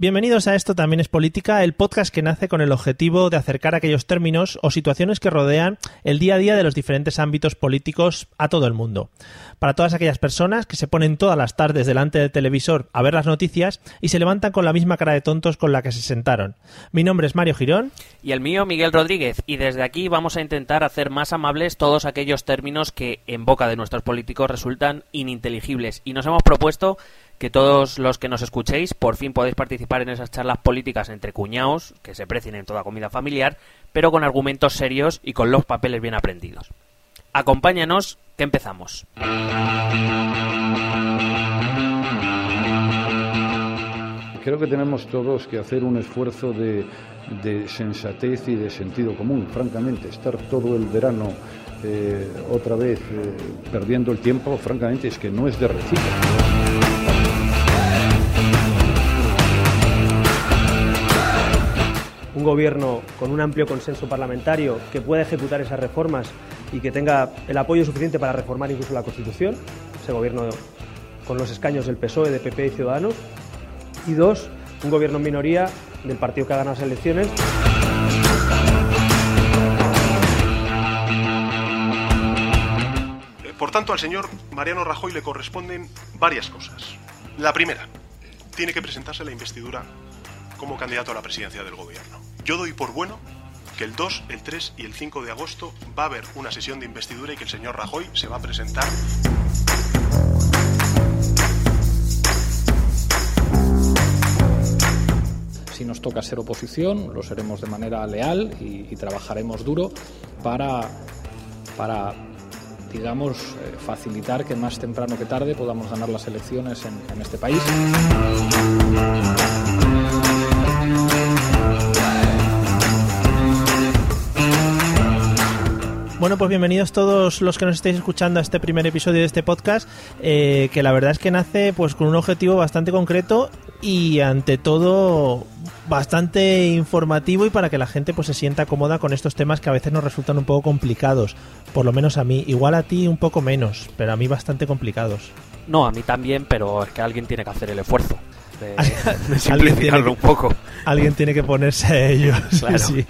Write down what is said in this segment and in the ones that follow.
Bienvenidos a Esto también es política, el podcast que nace con el objetivo de acercar aquellos términos o situaciones que rodean el día a día de los diferentes ámbitos políticos a todo el mundo. Para todas aquellas personas que se ponen todas las tardes delante del televisor a ver las noticias y se levantan con la misma cara de tontos con la que se sentaron. Mi nombre es Mario Girón. Y el mío, Miguel Rodríguez. Y desde aquí vamos a intentar hacer más amables todos aquellos términos que en boca de nuestros políticos resultan ininteligibles. Y nos hemos propuesto que todos los que nos escuchéis por fin podéis participar en esas charlas políticas entre cuñados, que se precien en toda comida familiar, pero con argumentos serios y con los papeles bien aprendidos. Acompáñanos, que empezamos. Creo que tenemos todos que hacer un esfuerzo de, sensatez y de sentido común, francamente, estar todo el verano eh, otra vez eh, perdiendo el tiempo, francamente, es que no es de recibo. Un gobierno con un amplio consenso parlamentario que pueda ejecutar esas reformas y que tenga el apoyo suficiente para reformar incluso la Constitución, ese gobierno con los escaños del PSOE, de PP y Ciudadanos, y dos, un gobierno en minoría del partido que ha ganado las elecciones. Por tanto, al señor Mariano Rajoy le corresponden varias cosas. La primera, tiene que presentarse la investidura como candidato a la presidencia del gobierno. Yo doy por bueno que el 2, el 3 y el 5 de agosto va a haber una sesión de investidura y que el señor Rajoy se va a presentar. Si nos toca ser oposición, lo seremos de manera leal y, trabajaremos duro para, para digamos, eh, facilitar que más temprano que tarde podamos ganar las elecciones en, en este país. Bueno, pues bienvenidos todos los que nos estéis escuchando a este primer episodio de este podcast, eh, que la verdad es que nace pues con un objetivo bastante concreto y ante todo bastante informativo y para que la gente pues se sienta cómoda con estos temas que a veces nos resultan un poco complicados, por lo menos a mí, igual a ti un poco menos, pero a mí bastante complicados. No, a mí también, pero es que alguien tiene que hacer el esfuerzo de, simplificarlo un poco. Alguien tiene que ponerse a ello.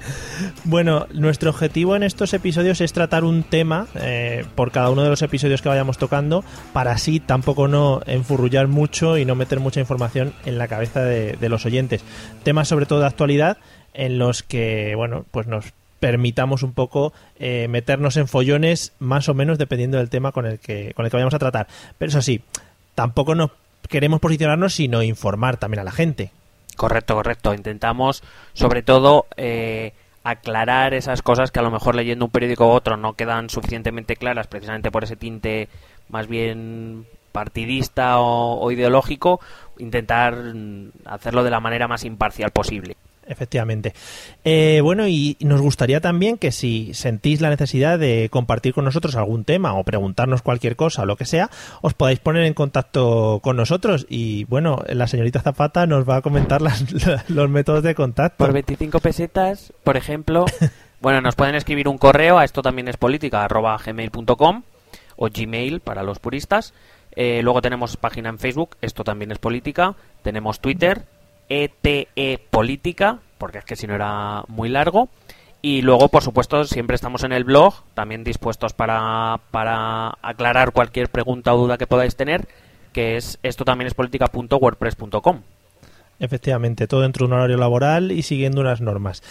Bueno, nuestro objetivo en estos episodios es tratar un tema eh, por cada uno de los episodios que vayamos tocando, para así tampoco no enfurrullar mucho y no meter mucha información en la cabeza de, los oyentes. Temas sobre todo de actualidad en los que, bueno, pues nos permitamos un poco eh, meternos en follones más o menos dependiendo del tema con el que con el que vayamos a tratar. Pero eso sí, tampoco nos queremos posicionarnos, sino informar también a la gente. Correcto, correcto. Intentamos, sobre todo, eh, aclarar esas cosas que a lo mejor leyendo un periódico u otro no quedan suficientemente claras, precisamente por ese tinte más bien partidista o ideológico, intentar hacerlo de la manera más imparcial posible efectivamente. Eh, bueno, y nos gustaría también que si sentís la necesidad de compartir con nosotros algún tema o preguntarnos cualquier cosa o lo que sea, os podáis poner en contacto con nosotros. Y bueno, la señorita Zapata nos va a comentar los métodos de contacto. Por 25 pesetas, por ejemplo, bueno, nos pueden escribir un correo a esto también es política, arroba gmail.com o gmail para los puristas. Eh, luego tenemos página en Facebook, esto también es política. Tenemos Twitter, ETE e Política, porque es que si no era muy largo. Y luego, por supuesto, siempre estamos en el blog, también dispuestos para, para aclarar cualquier pregunta o duda que podáis tener, que es esto también es política.wordpress.com. Efectivamente, todo dentro de un horario laboral y siguiendo unas normas.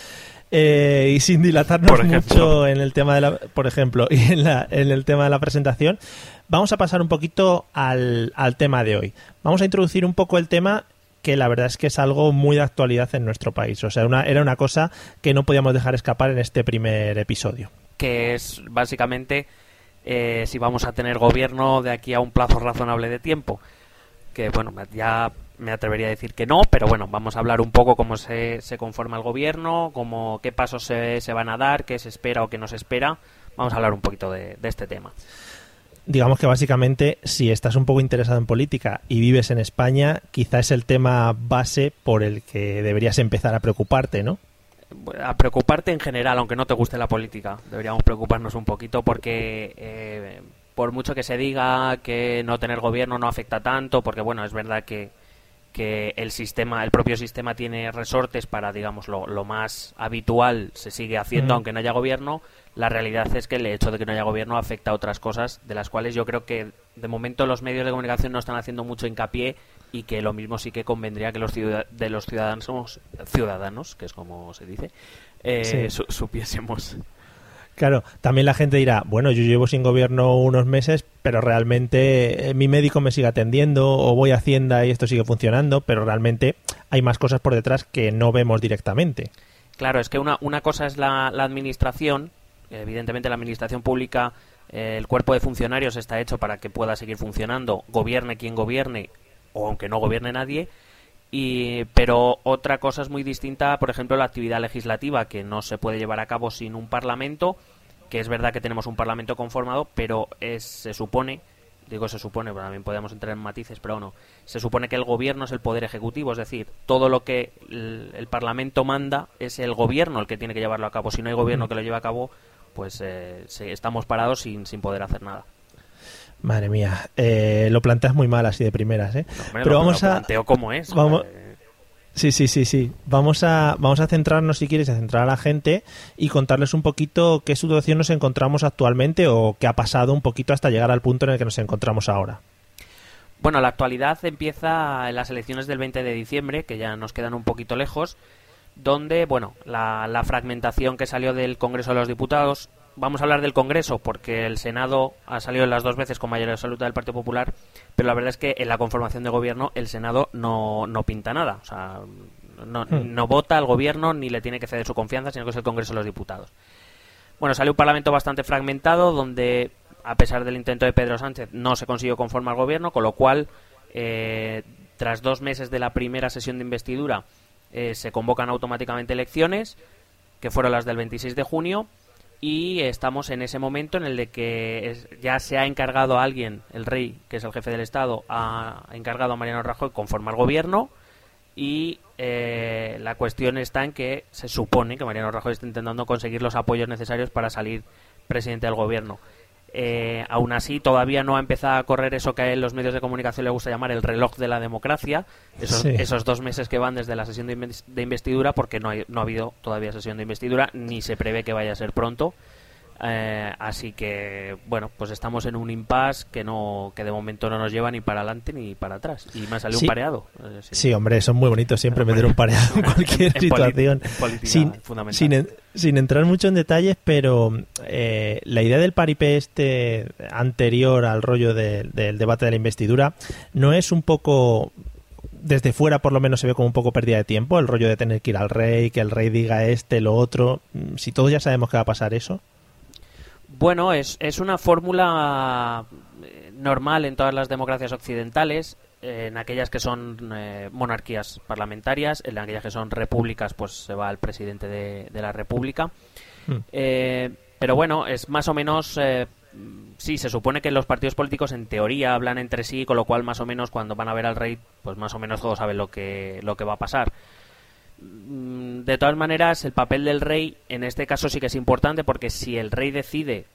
Eh, y sin dilatarnos mucho en el tema de la, por ejemplo, y en, la, en el tema de la presentación, vamos a pasar un poquito al, al tema de hoy. Vamos a introducir un poco el tema que la verdad es que es algo muy de actualidad en nuestro país. O sea, era una cosa que no podíamos dejar escapar en este primer episodio. Que es básicamente eh, si vamos a tener gobierno de aquí a un plazo razonable de tiempo. Que bueno, ya me atrevería a decir que no, pero bueno, vamos a hablar un poco cómo se, se conforma el gobierno, cómo, qué pasos se, se, van a dar, qué se espera o qué no se espera. Vamos a hablar un poquito de, de este tema digamos que básicamente si estás un poco interesado en política y vives en España, quizá es el tema base por el que deberías empezar a preocuparte, ¿no? A preocuparte en general, aunque no te guste la política. Deberíamos preocuparnos un poquito porque eh, por mucho que se diga que no tener gobierno no afecta tanto, porque bueno, es verdad que, que el sistema, el propio sistema tiene resortes para, digamos, lo, lo más habitual se sigue haciendo aunque no haya gobierno, la realidad es que el hecho de que no haya gobierno afecta a otras cosas de las cuales yo creo que de momento los medios de comunicación no están haciendo mucho hincapié y que lo mismo sí que convendría que los de los ciudadanos ciudadanos que es como se dice eh, supiésemos Claro, también la gente dirá, bueno, yo llevo sin gobierno unos meses, pero realmente eh, mi médico me sigue atendiendo o voy a Hacienda y esto sigue funcionando, pero realmente hay más cosas por detrás que no vemos directamente. Claro, es que una, una cosa es la, la administración, evidentemente la administración pública, eh, el cuerpo de funcionarios está hecho para que pueda seguir funcionando, gobierne quien gobierne o aunque no gobierne nadie, y, pero otra cosa es muy distinta, por ejemplo, la actividad legislativa, que no se puede llevar a cabo sin un Parlamento, que es verdad que tenemos un Parlamento conformado, pero es, se supone, digo se supone, pero también podemos entrar en matices, pero no, se supone que el Gobierno es el Poder Ejecutivo, es decir, todo lo que el, Parlamento manda es el Gobierno el que tiene que llevarlo a cabo. Si no hay Gobierno que lo lleve a cabo, pues eh, estamos parados sin, sin poder hacer nada. Madre mía, eh, lo planteas muy mal así de primeras, ¿eh? Pero vamos a planteo como es. Vamos... Sí, sí, sí, sí. Vamos a, vamos a centrarnos, si quieres, a centrar a la gente y contarles un poquito qué situación nos encontramos actualmente o qué ha pasado un poquito hasta llegar al punto en el que nos encontramos ahora. Bueno, la actualidad empieza en las elecciones del 20 de diciembre, que ya nos quedan un poquito lejos, donde, bueno, la, la fragmentación que salió del Congreso de los Diputados vamos a hablar del Congreso porque el Senado ha salido las dos veces con mayoría absoluta del Partido Popular, pero la verdad es que en la conformación de gobierno el Senado no, no pinta nada. O sea, no, hmm. no vota al gobierno ni le tiene que ceder su confianza, sino que es el Congreso de los Diputados. Bueno, salió un Parlamento bastante fragmentado donde, a pesar del intento de Pedro Sánchez, no se consiguió conformar gobierno, con lo cual, eh, tras dos meses de la primera sesión de investidura, eh, se convocan automáticamente elecciones, que fueron las del 26 de junio, y estamos en ese momento en el de que ya se ha encargado a alguien, el rey, que es el jefe del Estado, ha encargado a Mariano Rajoy conformar gobierno y eh, la cuestión está en que se supone que Mariano Rajoy está intentando conseguir los apoyos necesarios para salir presidente del gobierno. Eh, aún así, todavía no ha empezado a correr eso que a los medios de comunicación le gusta llamar el reloj de la democracia, esos, esos dos meses que van desde la sesión de, investidura, porque no, hay, no ha habido todavía sesión de investidura, ni se prevé que vaya a ser pronto. Eh, así que, bueno, pues estamos en un impasse que no que de momento no nos lleva ni para adelante ni para atrás. Y me ha salido un pareado. Eh, sí. hombre, son muy bonitos siempre meter un pareado en cualquier situación. sin, sin, sin, entrar mucho en detalles, pero eh, la idea del paripé este anterior al rollo del debate de la investidura no es un poco desde fuera por lo menos se ve como un poco pérdida de tiempo, el rollo de tener que ir al rey, que el rey diga este, lo otro. Si todos ya sabemos que va a pasar eso. Bueno, es, es una fórmula eh, normal en todas las democracias occidentales, en aquellas que son eh, monarquías parlamentarias, en aquellas que son repúblicas, pues se va al presidente de, la república. Hmm. Eh, pero bueno, es más o menos... sí, se supone que los partidos políticos en teoría hablan entre sí, con lo cual más o menos cuando van a ver al rey, pues más o menos todos saben lo que, lo que va a pasar. Mm, de todas maneras, el papel del rey en este caso sí que es importante porque si el rey decide,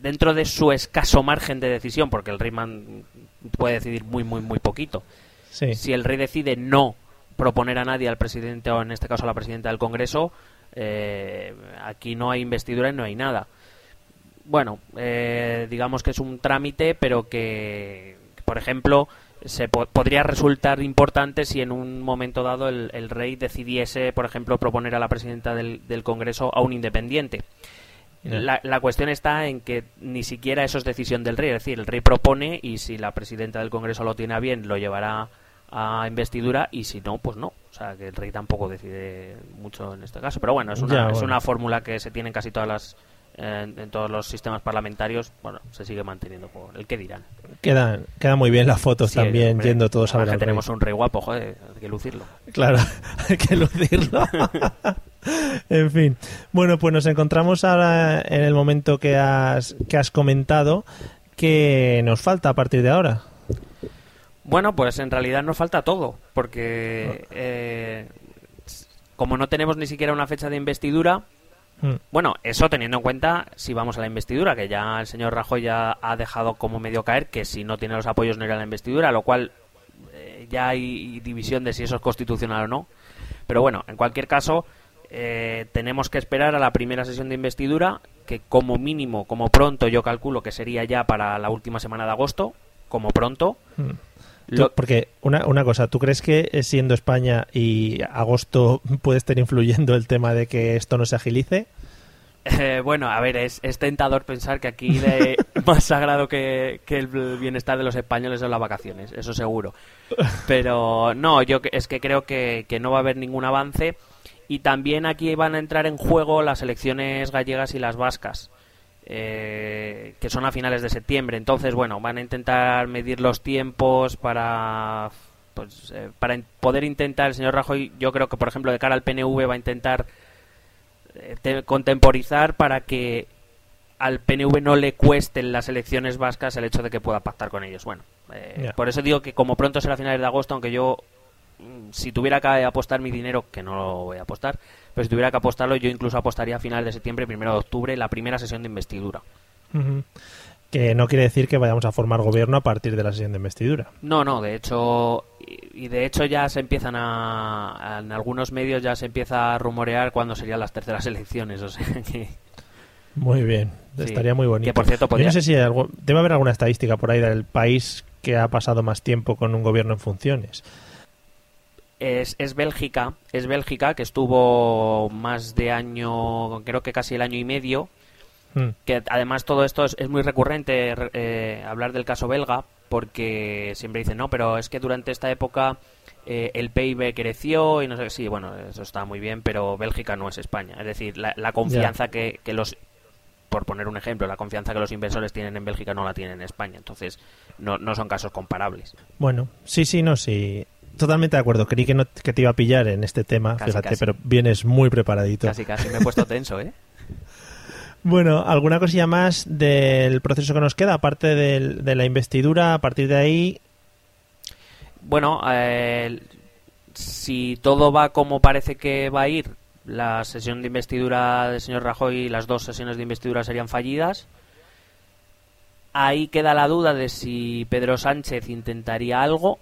dentro de su escaso margen de decisión, porque el rey puede decidir muy, muy, muy poquito, si el rey decide no proponer a nadie al presidente o en este caso a la presidenta del Congreso, eh, aquí no hay investidura y no hay nada. Bueno, eh, digamos que es un trámite, pero que, por ejemplo, se podría resultar importante si en un momento dado el, rey decidiese, por ejemplo, proponer a la presidenta del, Congreso a un independiente. La, la, cuestión está en que ni siquiera eso es decisión del rey, es decir, el rey propone y si la presidenta del Congreso lo tiene a bien, lo llevará a investidura y si no, pues no. O sea, que el rey tampoco decide mucho en este caso. Pero bueno, es una, es una fórmula que se tiene en casi todas las en, todos los sistemas parlamentarios, bueno, se sigue manteniendo por el que dirán. Quedan, quedan muy bien las fotos también, yendo todos a ver. Que tenemos un rey guapo, joder, hay que lucirlo. Claro, hay que lucirlo. en fin. Bueno, pues nos encontramos ahora en el momento que has, que has comentado. que nos falta a partir de ahora? Bueno, pues en realidad nos falta todo, porque eh, como no tenemos ni siquiera una fecha de investidura, Mm. Bueno, eso teniendo en cuenta si vamos a la investidura, que ya el señor Rajoy ya ha dejado como medio caer que si no tiene los apoyos no irá a la investidura, lo cual eh, ya hay división de si eso es constitucional o no. Pero bueno, en cualquier caso, eh, tenemos que esperar a la primera sesión de investidura, que como mínimo, como pronto, yo calculo que sería ya para la última semana de agosto, como pronto. Porque una, una cosa, ¿tú crees que siendo España y agosto puede estar influyendo el tema de que esto no se agilice? Eh, bueno, a ver, es, tentador pensar que aquí de más sagrado que, el bienestar de los españoles son las vacaciones, eso seguro. Pero no, yo es que creo que, no va a haber ningún avance. Y también aquí van a entrar en juego las elecciones gallegas y las vascas, eh, que son a finales de septiembre. Entonces, bueno, van a intentar medir los tiempos para, pues, eh, para poder intentar, el señor Rajoy, yo creo que, por ejemplo, de cara al PNV va a intentar eh, contemporizar para que al PNV no le cuesten las elecciones vascas el hecho de que pueda pactar con ellos. Bueno, eh, por eso digo que como pronto será a finales de agosto, aunque yo mm, si tuviera que apostar mi dinero, que no lo voy a apostar, pero si tuviera que apostarlo, yo incluso apostaría a finales de septiembre, primero de octubre, la primera sesión de investidura que no quiere decir que vayamos a formar gobierno a partir de la sesión de investidura. No, no, de hecho, y de hecho ya se empiezan a, en algunos medios ya se empieza a rumorear cuándo serían las terceras elecciones, o sea que... Muy bien, estaría muy bonito. Que por cierto, no sé si algo, debe haber alguna estadística por ahí del país que ha pasado más tiempo con un gobierno en funciones. Es, es, Bélgica, es Bélgica que estuvo más de año, creo que casi el año y medio, Hmm. Que además todo esto es, muy recurrente eh, hablar del caso belga, porque siempre dicen, no, pero es que durante esta época eh, el PIB creció y no sé, sí, bueno, eso está muy bien, pero Bélgica no es España. Es decir, la, confianza que, los, por poner un ejemplo, la confianza que los inversores tienen en Bélgica no la tienen en España. Entonces, no, no son casos comparables. Bueno, sí, sí, no, sí. Totalmente de acuerdo. Creí que, no, que te iba a pillar en este tema, fíjate, pero vienes muy preparadito. Casi, casi. Me he puesto tenso, ¿eh? Bueno, ¿alguna cosilla más del proceso que nos queda, aparte de la investidura? A partir de ahí. Bueno, eh, si todo va como parece que va a ir, la sesión de investidura del señor Rajoy y las dos sesiones de investidura serían fallidas. Ahí queda la duda de si Pedro Sánchez intentaría algo,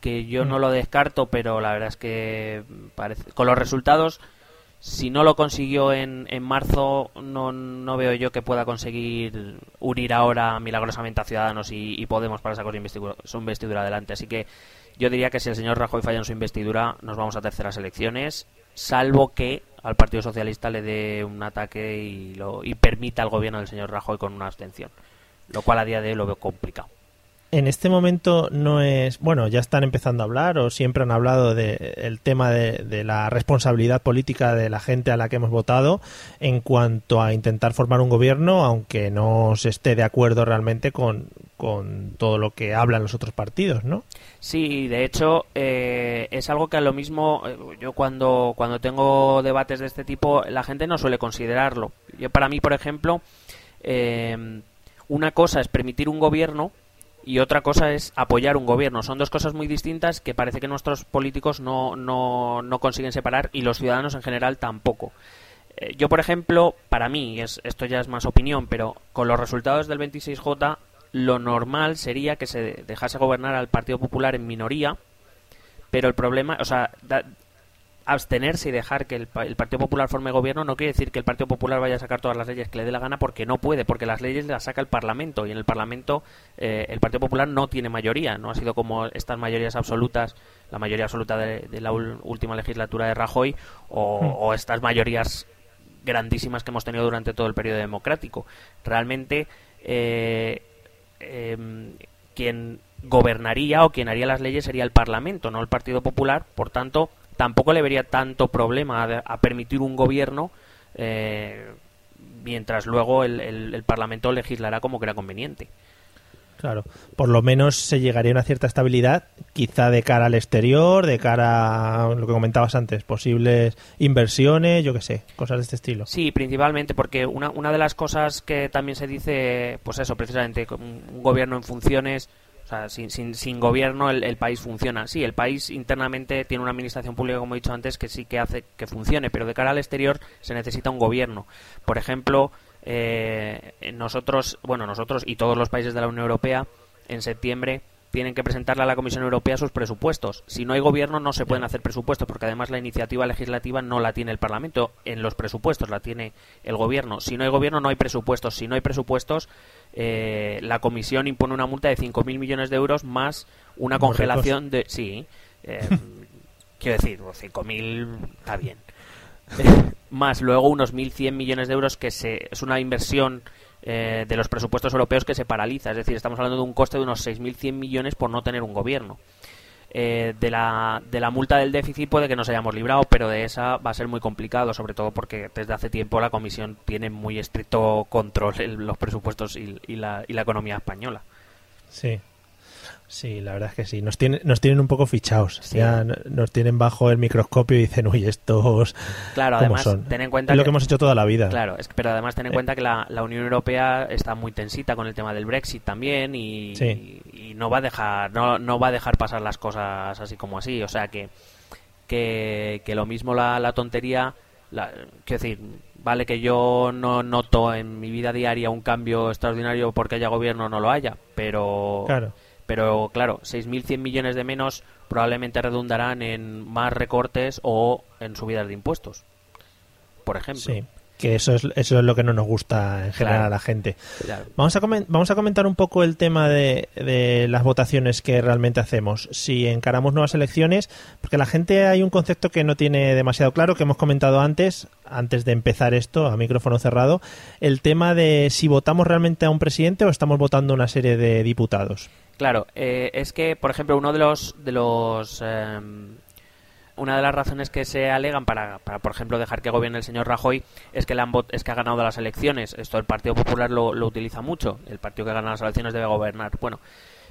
que yo no mm. lo descarto, pero la verdad es que parece, con los resultados si no lo consiguió en, en marzo, no, no, veo yo que pueda conseguir unir ahora milagrosamente a Ciudadanos y, Podemos para sacar su investidura, adelante. Así que yo diría que si el señor Rajoy falla en su investidura, nos vamos a terceras elecciones, salvo que al Partido Socialista le dé un ataque y, lo, y permita al gobierno del señor Rajoy con una abstención. Lo cual a día de hoy lo veo complicado en este momento no es, bueno, ya están empezando a hablar o siempre han hablado del tema de, la responsabilidad política de la gente a la que hemos votado en cuanto a intentar formar un gobierno, aunque no se esté de acuerdo realmente con, todo lo que hablan los otros partidos, ¿no? Sí, de hecho eh, es algo que a lo mismo eh, yo cuando cuando tengo debates de este tipo la gente no suele considerarlo. Yo para mí, por ejemplo, eh, una cosa es permitir un gobierno y otra cosa es apoyar un gobierno. Son dos cosas muy distintas que parece que nuestros políticos no, no, no consiguen separar y los ciudadanos en general tampoco. Eh, yo, por ejemplo, para mí, es, esto ya es más opinión, pero con los resultados del 26J, lo normal sería que se dejase gobernar al Partido Popular en minoría, pero el problema, o sea, abstenerse y dejar que el, Partido Popular forme gobierno no quiere decir que el Partido Popular vaya a sacar todas las leyes que le dé la gana porque no puede, porque las leyes las saca el Parlamento y en el Parlamento eh, el Partido Popular no tiene mayoría, no ha sido como estas mayorías absolutas, la mayoría absoluta de, la última legislatura de Rajoy o, hmm. o, estas mayorías grandísimas que hemos tenido durante todo el periodo democrático. Realmente eh, em, quien gobernaría o quien haría las leyes sería el Parlamento, no el Partido Popular, por tanto tampoco le vería tanto problema a, permitir un gobierno eh, mientras luego el, Parlamento legislará como crea conveniente. Claro, por lo menos se llegaría a una cierta estabilidad, quizá de cara al exterior, de cara a lo que comentabas antes, posibles inversiones, yo qué sé, cosas de este estilo. Sí, principalmente porque una, una de las cosas que también se dice, pues eso, precisamente, un gobierno en funciones o sea, sin, sin, sin gobierno el, país funciona. Sí, el país internamente tiene una administración pública, como he dicho antes, que sí que hace que funcione, pero de cara al exterior se necesita un gobierno. Por ejemplo, eh, nosotros, bueno, nosotros y todos los países de la Unión Europea, en septiembre tienen que presentarle a la Comisión Europea sus presupuestos. Si no hay gobierno no se pueden hacer presupuestos porque además la iniciativa legislativa no la tiene el Parlamento, en los presupuestos la tiene el gobierno. Si no hay gobierno no hay presupuestos. Si no hay presupuestos eh, la Comisión impone una multa de 5.000 millones de euros más una congelación de... Sí, eh, quiero decir, 5.000 está bien. más luego unos 1.100 millones de euros que se, es una inversión eh, de los presupuestos europeos que se paraliza. Es decir, estamos hablando de un coste de unos 6.100 millones por no tener un gobierno. Eh, de, la, de la multa del déficit puede que nos hayamos librado, pero de esa va a ser muy complicado, sobre todo porque desde hace tiempo la Comisión tiene muy estricto control en los presupuestos y, y, la, y la economía española. Sí, Sí, la verdad es que sí. Nos tienen, nos tienen un poco fichados. Ya nos tienen bajo el microscopio y dicen, uy, estos. Claro, además, ten en cuenta. Es lo que hemos hecho toda la vida. Claro, es, pero además ten en eh. cuenta que la, Unión Europea está muy tensita con el tema del Brexit también y, y, no va a dejar no, no va a dejar pasar las cosas así como así. O sea que, que, que lo mismo la, la tontería. La, quiero decir, vale que yo no noto en mi vida diaria un cambio extraordinario porque haya gobierno o no lo haya, pero. Claro pero claro, 6.100 millones de menos probablemente redundarán en más recortes o en subidas de impuestos, por ejemplo. Sí, que eso es, eso es lo que no nos gusta en general a la gente. Vamos, a vamos a comentar un poco el tema de, de, las votaciones que realmente hacemos. Si encaramos nuevas elecciones, porque la gente hay un concepto que no tiene demasiado claro, que hemos comentado antes, antes de empezar esto, a micrófono cerrado, el tema de si votamos realmente a un presidente o estamos votando una serie de diputados. Claro, eh, es que, por ejemplo, uno de los, de los em, una de las razones que se alegan para, para, por ejemplo, dejar que gobierne el señor Rajoy es que, es que ha ganado las elecciones. Esto el Partido Popular lo, lo utiliza mucho. El partido que gana las elecciones debe gobernar. Bueno,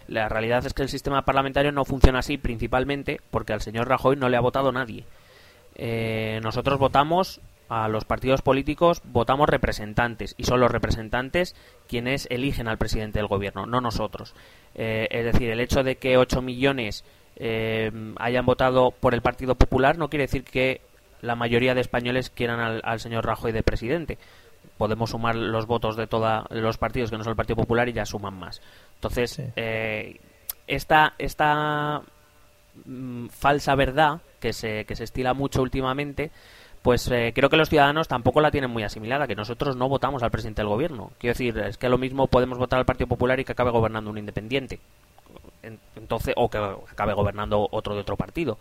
la realidad es que el sistema parlamentario no funciona así, principalmente porque al señor Rajoy no le ha votado nadie. Eh, nosotros votamos a los partidos políticos votamos representantes y son los representantes quienes eligen al presidente del gobierno, no nosotros. Eh, es decir, el hecho de que 8 millones eh, hayan votado por el Partido Popular no quiere decir que la mayoría de españoles quieran al, señor Rajoy de presidente. Podemos sumar los votos de todos los partidos que no son el Partido Popular y ya suman más. Entonces, eh, esta, esta mm, falsa verdad que se, que se estila mucho últimamente pues eh, creo que los ciudadanos tampoco la tienen muy asimilada, que nosotros no votamos al presidente del gobierno. Quiero decir, es que lo mismo podemos votar al Partido Popular y que acabe gobernando un independiente. Entonces, o que acabe gobernando otro de otro partido.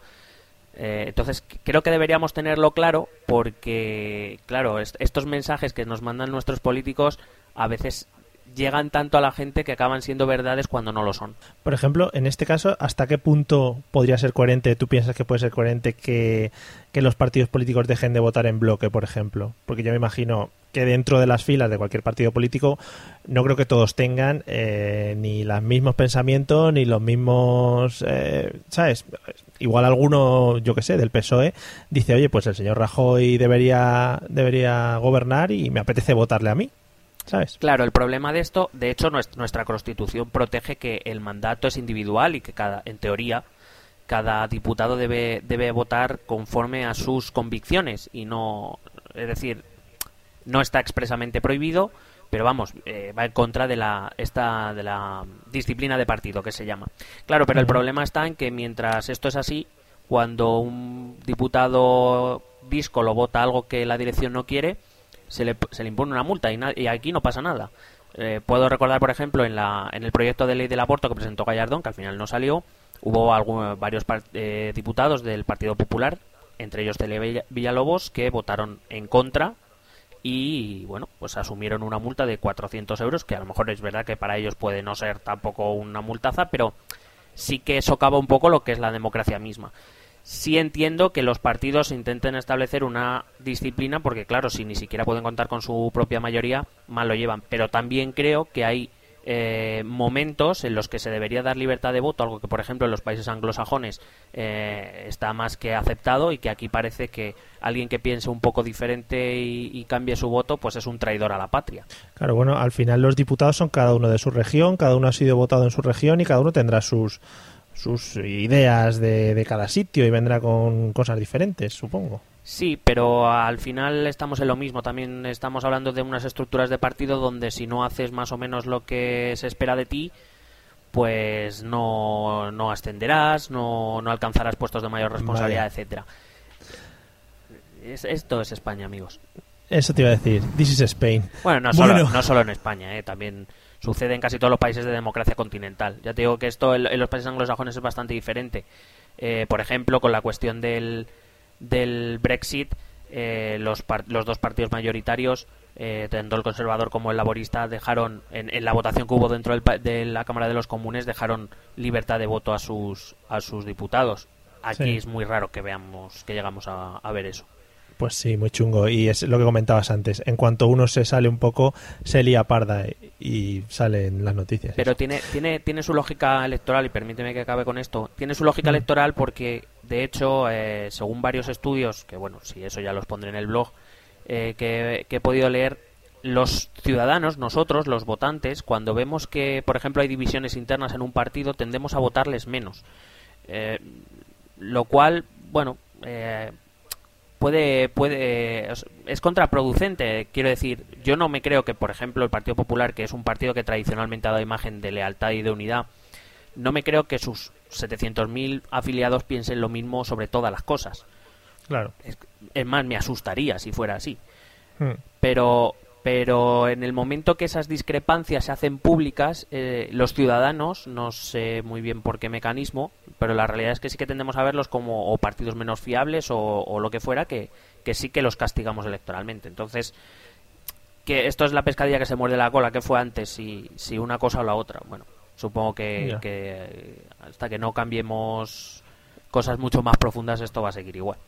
Eh, entonces, creo que deberíamos tenerlo claro porque, claro, estos mensajes que nos mandan nuestros políticos a veces llegan tanto a la gente que acaban siendo verdades cuando no lo son. Por ejemplo, en este caso, ¿hasta qué punto podría ser coherente, tú piensas que puede ser coherente que, los partidos políticos dejen de votar en bloque, por ejemplo? Porque yo me imagino que dentro de las filas de cualquier partido político no creo que todos tengan eh, ni los mismos pensamientos ni los mismos, eh, ¿sabes? Igual alguno, yo que sé, del PSOE dice, oye, pues el señor Rajoy debería, debería gobernar y me apetece votarle a mí. Claro, el problema de esto, de hecho, nuestra Constitución protege que el mandato es individual y que cada, en teoría, cada diputado debe, debe votar conforme a sus convicciones y no, es decir, no está expresamente prohibido, pero vamos, eh, va en contra de la, esta, de la disciplina de partido que se llama. Claro, pero el problema está en que mientras esto es así, cuando un diputado disco lo vota algo que la dirección no quiere, se le, se le impone una multa y, aquí no pasa nada. Eh, puedo recordar, por ejemplo, en, la, en el proyecto de ley del aborto que presentó Gallardón, que al final no salió, hubo algunos, varios eh, diputados del Partido Popular, entre ellos Tele Villalobos, que votaron en contra y, bueno, pues asumieron una multa de 400 euros, que a lo mejor es verdad que para ellos puede no ser tampoco una multaza, pero sí que socava un poco lo que es la democracia misma sí entiendo que los partidos intenten establecer una disciplina porque claro, si ni siquiera pueden contar con su propia mayoría, mal lo llevan. Pero también creo que hay eh, momentos en los que se debería dar libertad de voto, algo que por ejemplo en los países anglosajones eh, está más que aceptado y que aquí parece que alguien que piense un poco diferente y, y, cambie su voto, pues es un traidor a la patria. Claro, bueno, al final los diputados son cada uno de su región, cada uno ha sido votado en su región y cada uno tendrá sus sus ideas de, de cada sitio y vendrá con cosas diferentes, supongo. Sí, pero al final estamos en lo mismo. También estamos hablando de unas estructuras de partido donde si no haces más o menos lo que se espera de ti, pues no, no ascenderás, no, no alcanzarás puestos de mayor responsabilidad, etcétera. esto es España, amigos. Eso te iba a decir. This is Spain. Bueno, no solo, no solo en España, ¿eh? también sucede en casi todos los países de democracia continental. Ya te digo que esto en, los países anglosajones es bastante diferente. Eh, por ejemplo, con la cuestión del, del Brexit, eh, los, los dos partidos mayoritarios, eh, tanto el conservador como el laborista, dejaron, en, la votación que hubo dentro de la Cámara de los Comunes, dejaron libertad de voto a sus, a sus diputados. Aquí es muy raro que veamos, que llegamos a ver eso. Pues sí, muy chungo. Y es lo que comentabas antes. En cuanto uno se sale un poco, se lía parda y salen las noticias. Pero tiene, tiene, tiene su lógica electoral, y permíteme que acabe con esto. Tiene su lógica mm. electoral porque, de hecho, eh, según varios estudios, que bueno, si eso ya los pondré en el blog, eh, que, he podido leer, los ciudadanos, nosotros, los votantes, cuando vemos que, por ejemplo, hay divisiones internas en un partido, tendemos a votarles menos. Eh, lo cual, bueno, eh, puede puede es contraproducente. Quiero decir yo no me creo que por ejemplo el Partido Popular que es un partido que tradicionalmente ha dado imagen de lealtad y de unidad no me creo que sus 700.000 afiliados piensen lo mismo sobre todas las cosas. Claro. Es, más me asustaría si fuera así. Hmm. pero pero en el momento que esas discrepancias se hacen públicas, eh, los ciudadanos, no sé muy bien por qué mecanismo, pero la realidad es que sí que tendemos a verlos como o partidos menos fiables o, lo que fuera, que, sí que los castigamos electoralmente. Entonces, que esto es la pescadilla que se muerde la cola, que fue antes, si, si una cosa o la otra. Bueno, supongo que, que hasta que no cambiemos cosas mucho más profundas, esto va a seguir igual.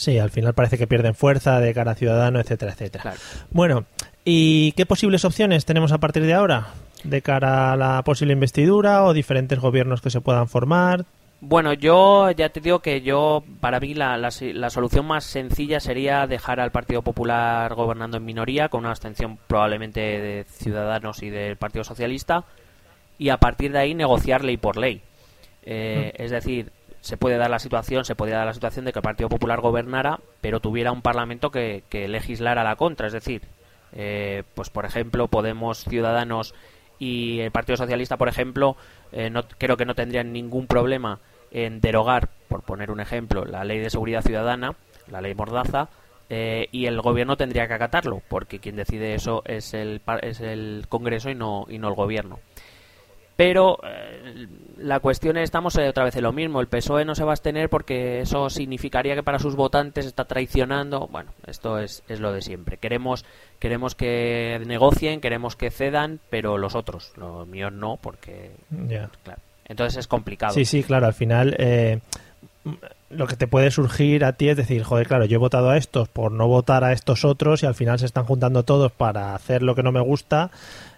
Sí, al final parece que pierden fuerza de cara a ciudadano, etcétera, etcétera. Bueno, ¿y qué posibles opciones tenemos a partir de ahora? ¿De cara a la posible investidura o diferentes gobiernos que se puedan formar? Bueno, yo ya te digo que yo, para mí, la, la, solución más sencilla sería dejar al Partido Popular gobernando en minoría, con una abstención probablemente de Ciudadanos y del Partido Socialista, y a partir de ahí negociar ley por ley. Eh, mm. Es decir, se puede dar la situación, se podía dar la situación de que el Partido Popular gobernara, pero tuviera un Parlamento que, legislara la contra. Es decir, eh, pues por ejemplo, Podemos, Ciudadanos y el Partido Socialista, por ejemplo, eh, no, creo que no tendrían ningún problema en derogar, por poner un ejemplo, la ley de seguridad ciudadana, la ley Mordaza, eh, y el gobierno tendría que acatarlo, porque quien decide eso es el, es el Congreso y no, y no el gobierno. Pero eh, la cuestión es, estamos eh, otra vez en lo mismo. El PSOE no se va a abstener porque eso significaría que para sus votantes está traicionando. Bueno, esto es, es lo de siempre. Queremos, queremos que negocien, queremos que cedan, pero los otros, los míos no, porque. Claro. Entonces es complicado. Sí, sí, claro. Al final. Eh, lo que te puede surgir a ti es decir, joder, claro, yo he votado a estos por no votar a estos otros y al final se están juntando todos para hacer lo que no me gusta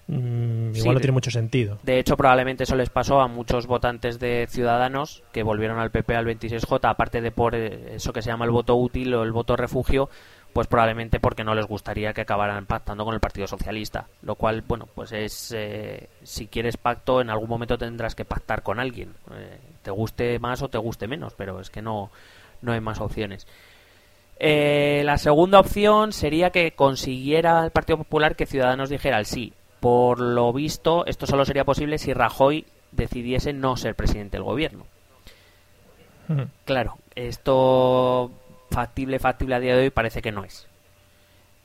Mm, igual no tiene mucho sentido. De hecho, probablemente eso les pasó a muchos votantes de Ciudadanos que volvieron al PP al 26J, aparte de por eh, eso que se llama el voto útil o el voto refugio, pues probablemente porque no les gustaría que acabaran pactando con el Partido Socialista. Lo cual, bueno, pues es. Eh, si quieres pacto, en algún momento tendrás que pactar con alguien. Eh, te guste más o te guste menos, pero es que no, no hay más opciones. la segunda opción sería que consiguiera el Partido Popular que Ciudadanos dijera el sí. Por lo visto, esto solo sería posible si Rajoy decidiese no ser presidente del gobierno. Claro, esto factible, factible a día de hoy parece que no es.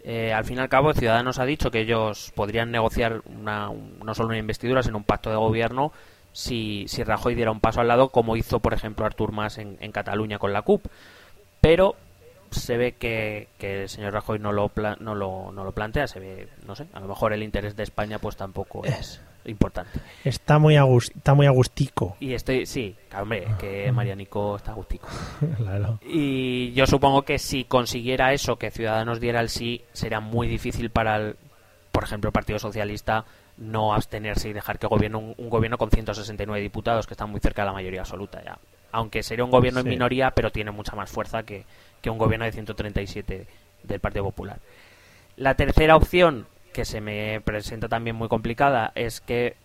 Eh, al fin y al cabo, Ciudadanos ha dicho que ellos podrían negociar una, no solo una investidura, sino un pacto de gobierno si, si Rajoy diera un paso al lado, como hizo, por ejemplo, Artur Mas en, en Cataluña con la CUP. Pero se ve que, el señor Rajoy no lo, no, lo, no lo plantea, se ve, no sé, a lo mejor el interés de España pues tampoco es importante. Está muy, está muy agustico. Y estoy, sí, hombre, que Marianico está agustico. claro. Y yo supongo que si consiguiera eso, que Ciudadanos diera el sí, sería muy difícil para, el, por ejemplo, el Partido Socialista no abstenerse y dejar que gobierne un, un, gobierno con 169 diputados, que están muy cerca de la mayoría absoluta ya. Aunque sería un gobierno en minoría, pero tiene mucha más fuerza que, que un gobierno de 137 del Partido Popular. La tercera opción, que se me presenta también muy complicada, es que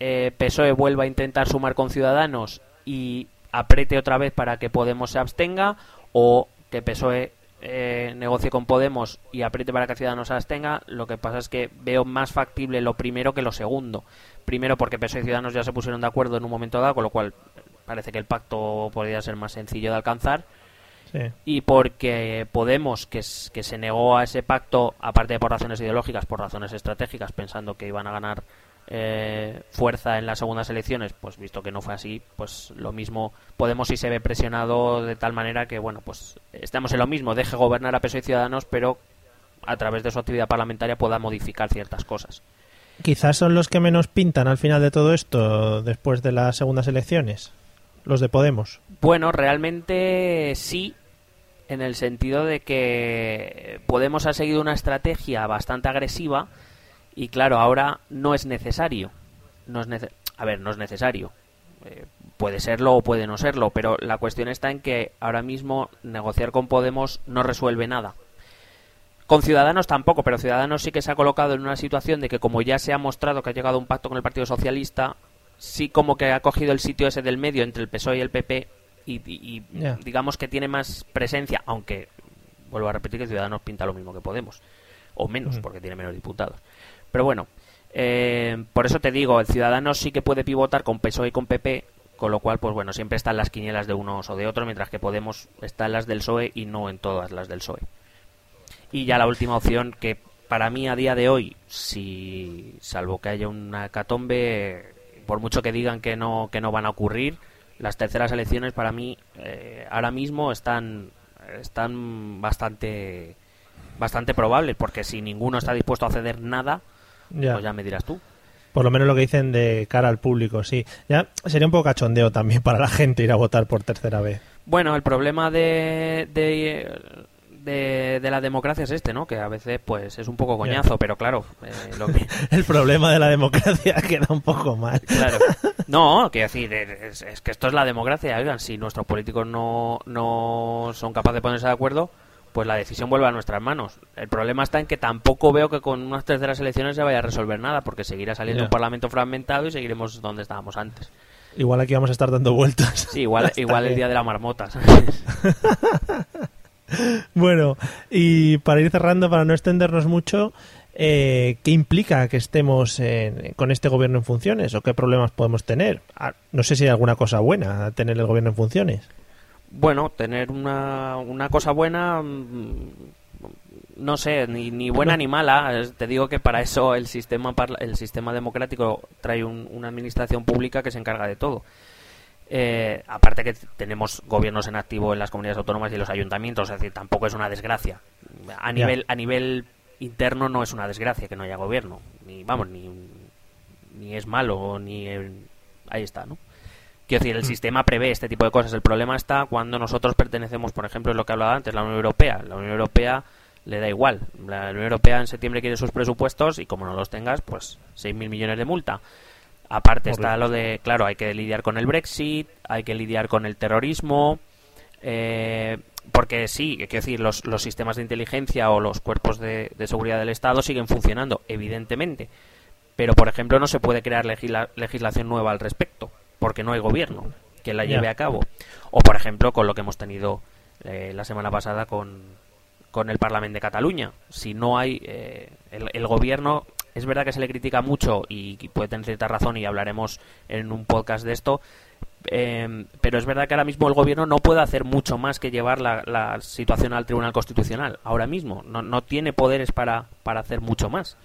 eh, PSOE vuelva a intentar sumar con Ciudadanos y apriete otra vez para que Podemos se abstenga, o que PSOE eh, negocie con Podemos y apriete para que Ciudadanos se abstenga, lo que pasa es que veo más factible lo primero que lo segundo. Primero porque PSOE y Ciudadanos ya se pusieron de acuerdo en un momento dado, con lo cual parece que el pacto podría ser más sencillo de alcanzar. Y porque Podemos, que, que se negó a ese pacto, aparte por razones ideológicas, por razones estratégicas, pensando que iban a ganar eh, fuerza en las segundas elecciones, pues visto que no fue así, pues lo mismo Podemos si se ve presionado de tal manera que, bueno, pues estamos en lo mismo, deje gobernar a PSOE y Ciudadanos, pero a través de su actividad parlamentaria pueda modificar ciertas cosas. Quizás son los que menos pintan al final de todo esto después de las segundas elecciones, los de Podemos. Bueno, realmente sí, en el sentido de que Podemos ha seguido una estrategia bastante agresiva y claro, ahora no es necesario. No es a ver, no es necesario. Eh, puede serlo o puede no serlo, pero la cuestión está en que ahora mismo negociar con Podemos no resuelve nada. Con Ciudadanos tampoco, pero Ciudadanos sí que se ha colocado en una situación de que como ya se ha mostrado que ha llegado a un pacto con el Partido Socialista, sí como que ha cogido el sitio ese del medio entre el PSOE y el PP y, digamos que tiene más presencia, aunque vuelvo a repetir que Ciudadanos pinta lo mismo que Podemos, o menos, porque tiene menos diputados. Pero bueno, eh, por eso te digo, el ciudadano sí que puede pivotar con PSOE y con PP, con lo cual, pues bueno, siempre están las quinielas de unos o de otros, mientras que Podemos está en las del PSOE y no en todas las del PSOE. Y ya la última opción, que para mí a día de hoy, si salvo que haya una hecatombe, por mucho que digan que no, que no van a ocurrir, las terceras elecciones para mí eh, ahora mismo están, están bastante, bastante probables, porque si ninguno está dispuesto a ceder nada, ya. Pues ya me dirás tú. Por lo menos lo que dicen de cara al público, sí. Ya sería un poco cachondeo también para la gente ir a votar por tercera vez. Bueno, el problema de, de, de, la democracia es este, ¿no? Que a veces pues es un poco coñazo, pero claro. Eh, lo que... el problema de la democracia queda un poco mal. Claro. No, quiero decir, es, es, que esto es la democracia. Oigan, si nuestros políticos no, no son capaces de ponerse de acuerdo, pues la decisión vuelve a nuestras manos. El problema está en que tampoco veo que con unas terceras elecciones se vaya a resolver nada, porque seguirá saliendo un parlamento fragmentado y seguiremos donde estábamos antes. Igual aquí vamos a estar dando vueltas. Sí, igual, igual el día de la marmota. Bueno, y para ir cerrando, para no extendernos mucho, eh, ¿qué implica que estemos con este gobierno en funciones o qué problemas podemos tener? Ah, no sé si hay alguna cosa buena tener el gobierno en funciones bueno, tener una, una cosa buena, mm, no sé, ni, ni buena ni mala. Te digo que para eso el sistema, el sistema democrático trae una administración pública que se encarga de todo. Eh, aparte que tenemos gobiernos en activo en las comunidades autónomas y los ayuntamientos, es decir, tampoco es una desgracia. A nivel, a nivel interno no es una desgracia que no haya gobierno, ni vamos, ni, ni es malo, ni ahí está, ¿no? Quiero decir, el mm. sistema prevé este tipo de cosas. El problema está cuando nosotros pertenecemos, por ejemplo, es lo que hablaba antes, la Unión Europea. La Unión Europea le da igual. La Unión Europea en septiembre quiere sus presupuestos y como no los tengas, pues 6.000 millones de multa. Aparte está lo de, claro, hay que lidiar con el Brexit, hay que lidiar con el terrorismo, eh, porque sí, quiero decir, los, los, sistemas de inteligencia o los cuerpos de, seguridad del Estado siguen funcionando, evidentemente. Pero, por ejemplo, no se puede crear legislación nueva al respecto porque no hay gobierno que la lleve a cabo. O, por ejemplo, con lo que hemos tenido eh, la semana pasada con, con el Parlamento de Cataluña. Si no hay eh, el, gobierno, es verdad que se le critica mucho y, puede tener cierta razón y hablaremos en un podcast de esto. Em, pero es verdad que ahora mismo el gobierno no puede hacer mucho más que llevar la, situación al Tribunal Constitucional. Ahora mismo no, no tiene poderes para, para hacer mucho más.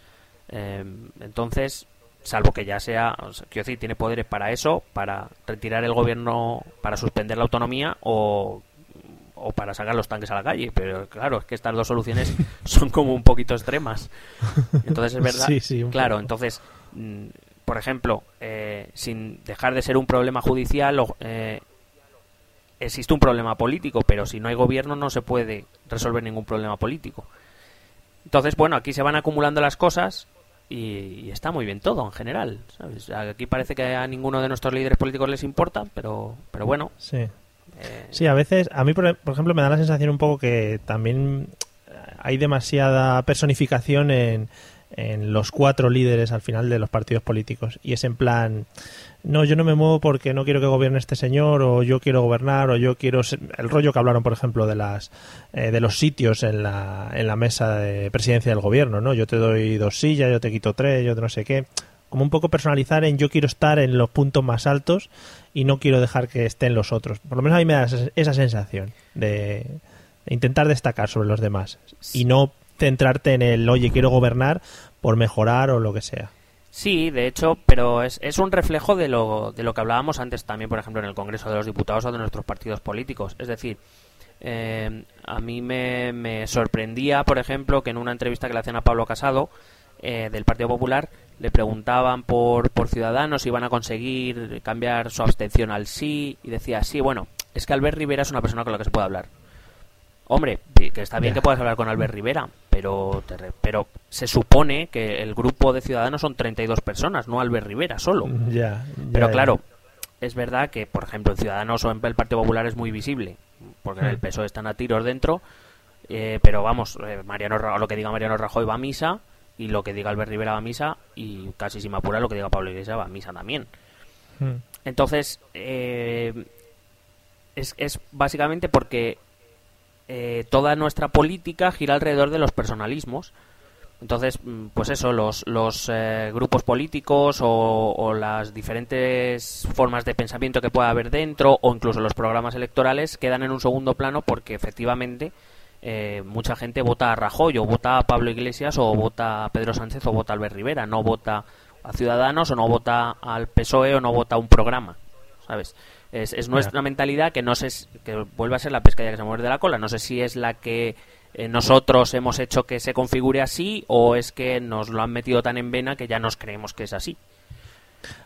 Em, entonces, salvo que ya sea, quiero decir, tiene poderes para eso, para retirar el gobierno, para suspender la autonomía o, o para sacar los tanques a la calle. Pero claro, es que estas dos soluciones son como un poquito extremas. Entonces es verdad. Sí, claro, entonces, mm, por ejemplo, eh, sin dejar de ser un problema judicial, eh, existe un problema político, pero si no hay gobierno no se puede resolver ningún problema político. Entonces, bueno, aquí se van acumulando las cosas y, está muy bien todo en general. ¿sabes? Aquí parece que a ninguno de nuestros líderes políticos les importa, pero, pero bueno. Sí. Eh, sí, a veces, a mí por, ejemplo me da la sensación un poco que también hay demasiada personificación en, los cuatro líderes al final de los partidos políticos. Y es en plan, no, yo no me muevo porque no quiero que gobierne este señor, o yo quiero gobernar, o yo quiero... El rollo que hablaron, por ejemplo, de las eh, de los sitios en la, en la mesa de presidencia del gobierno, ¿no? Yo te doy dos sillas, yo te quito tres, yo no sé qué. Como un poco personalizar en yo quiero estar en los puntos más altos y no quiero dejar que estén los otros. Por lo menos a mí me da esa sensación de, intentar destacar sobre los demás y no centrarte en el, oye, quiero gobernar por mejorar o lo que sea. Sí, de hecho, pero es, es un reflejo de lo, de lo que hablábamos antes también, por ejemplo, en el Congreso de los Diputados o de nuestros partidos políticos. Es decir, eh, a mí me, me, sorprendía, por ejemplo, que en una entrevista que le hacían a Pablo Casado, eh, del Partido Popular, le preguntaban por, por Ciudadanos si iban a conseguir cambiar su abstención al sí, y decía, sí, bueno, es que Albert Rivera es una persona con la que se puede hablar. Hombre, que está bien que puedas hablar con Albert Rivera, pero, pero se supone que el grupo de ciudadanos son 32 personas, no Albert Rivera solo. Ya, pero claro, es verdad que, por ejemplo, en Ciudadanos o en el Partido Popular es muy visible, porque en el PSOE están a tiros dentro, eh, pero vamos, eh, Mariano lo que diga Mariano Rajoy va a misa, y lo que diga Albert Rivera va a misa, y casi si me apura lo que diga Pablo Iglesias va a misa también. Entonces, eh, es, es básicamente porque eh, toda nuestra política gira alrededor de los personalismos. Entonces, mm, pues eso, los, los eh, grupos políticos o, las diferentes formas de pensamiento que pueda haber dentro o incluso los programas electorales quedan en un segundo plano porque efectivamente eh, mucha gente vota a Rajoy o vota a Pablo Iglesias o vota a Pedro Sánchez o vota a Albert Rivera, no vota a Ciudadanos o no vota al PSOE o no vota a un programa, ¿sabes? Es, nuestra mentalidad que no sé, que vuelve a ser la pescadilla que se muerde la cola. No sé si es la que eh, nosotros hemos hecho que se configure así o es que nos lo han metido tan en vena que ya nos creemos que es así.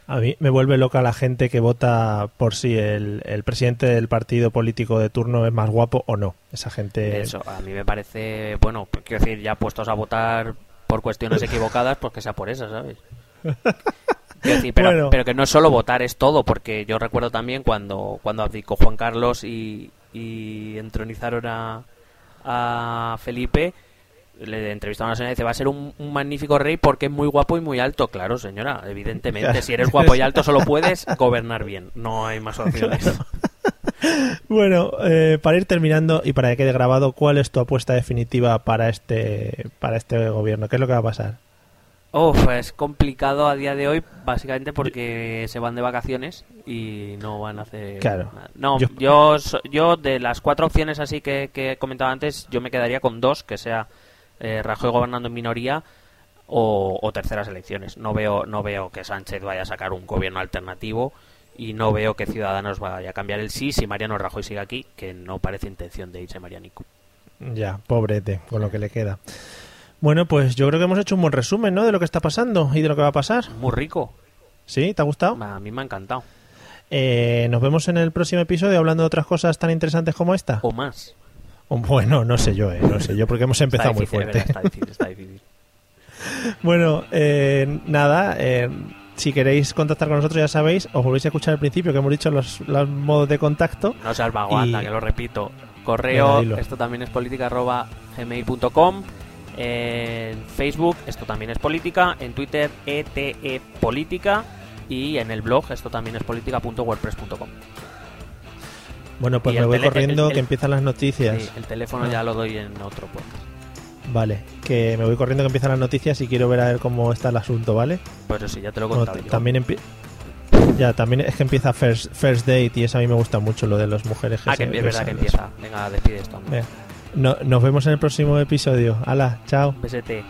A mí me vuelve loca la gente que vota por si el, el, presidente del partido político de turno es más guapo o no. Esa gente. Eso, a mí me parece, bueno, quiero decir, ya puestos a votar por cuestiones equivocadas, pues que sea por eso, ¿sabes? pero, pero, que no es solo votar, es todo, porque yo recuerdo también cuando, cuando abdicó Juan Carlos y, y entronizaron a, a Felipe, le entrevistaron a la señora y dice, va a ser un, magnífico rey porque es muy guapo y muy alto. Claro, señora, evidentemente, si eres guapo y alto solo puedes gobernar bien, no hay más opciones. Bueno, eh, para ir terminando y para que quede grabado, ¿cuál es tu apuesta definitiva para este, para este gobierno? ¿Qué es lo que va a pasar? Uf, es complicado a día de hoy, básicamente porque se van de vacaciones y no van a hacer. Claro. No, yo... yo, de las cuatro opciones así que, que, he comentado antes, yo me quedaría con dos, que sea eh, Rajoy gobernando en minoría o, terceras elecciones. No veo, no veo que Sánchez vaya a sacar un gobierno alternativo y no veo que Ciudadanos vaya a cambiar el sí si Mariano Rajoy sigue aquí, que no parece intención de irse Marianico. Ya, pobrete, con lo que le queda. Bueno, pues yo creo que hemos hecho un buen resumen, ¿no? De lo que está pasando y de lo que va a pasar. Muy rico. ¿Sí? ¿Te ha gustado? A mí me ha encantado. Eh, nos vemos en el próximo episodio hablando de otras cosas tan interesantes como esta. O más. Bueno, no sé yo, eh, no sé yo, porque hemos empezado muy fuerte. está difícil, está difícil. bueno, eh, nada, eh, si queréis contactar con nosotros ya sabéis, os volvéis a escuchar al principio que hemos dicho los, los modos de contacto. No seas vago, anda, que lo repito. Correo, esto también es política arroba gmail.com en Facebook, esto también es política, en Twitter, ETE Política y en el blog, esto también es política.wordpress.com. Bueno, pues me voy corriendo que empiezan las noticias. Sí, el teléfono ya lo doy en otro podcast. Vale, que me voy corriendo que empiezan las noticias y quiero ver a ver cómo está el asunto, ¿vale? Pues sí, ya te lo he contado. también ya, también es que empieza First, first Date y eso a mí me gusta mucho, lo de las mujeres. ah, que es verdad que empieza. Venga, decide esto. nos vemos en el próximo episodio. Hala, chao. Besete.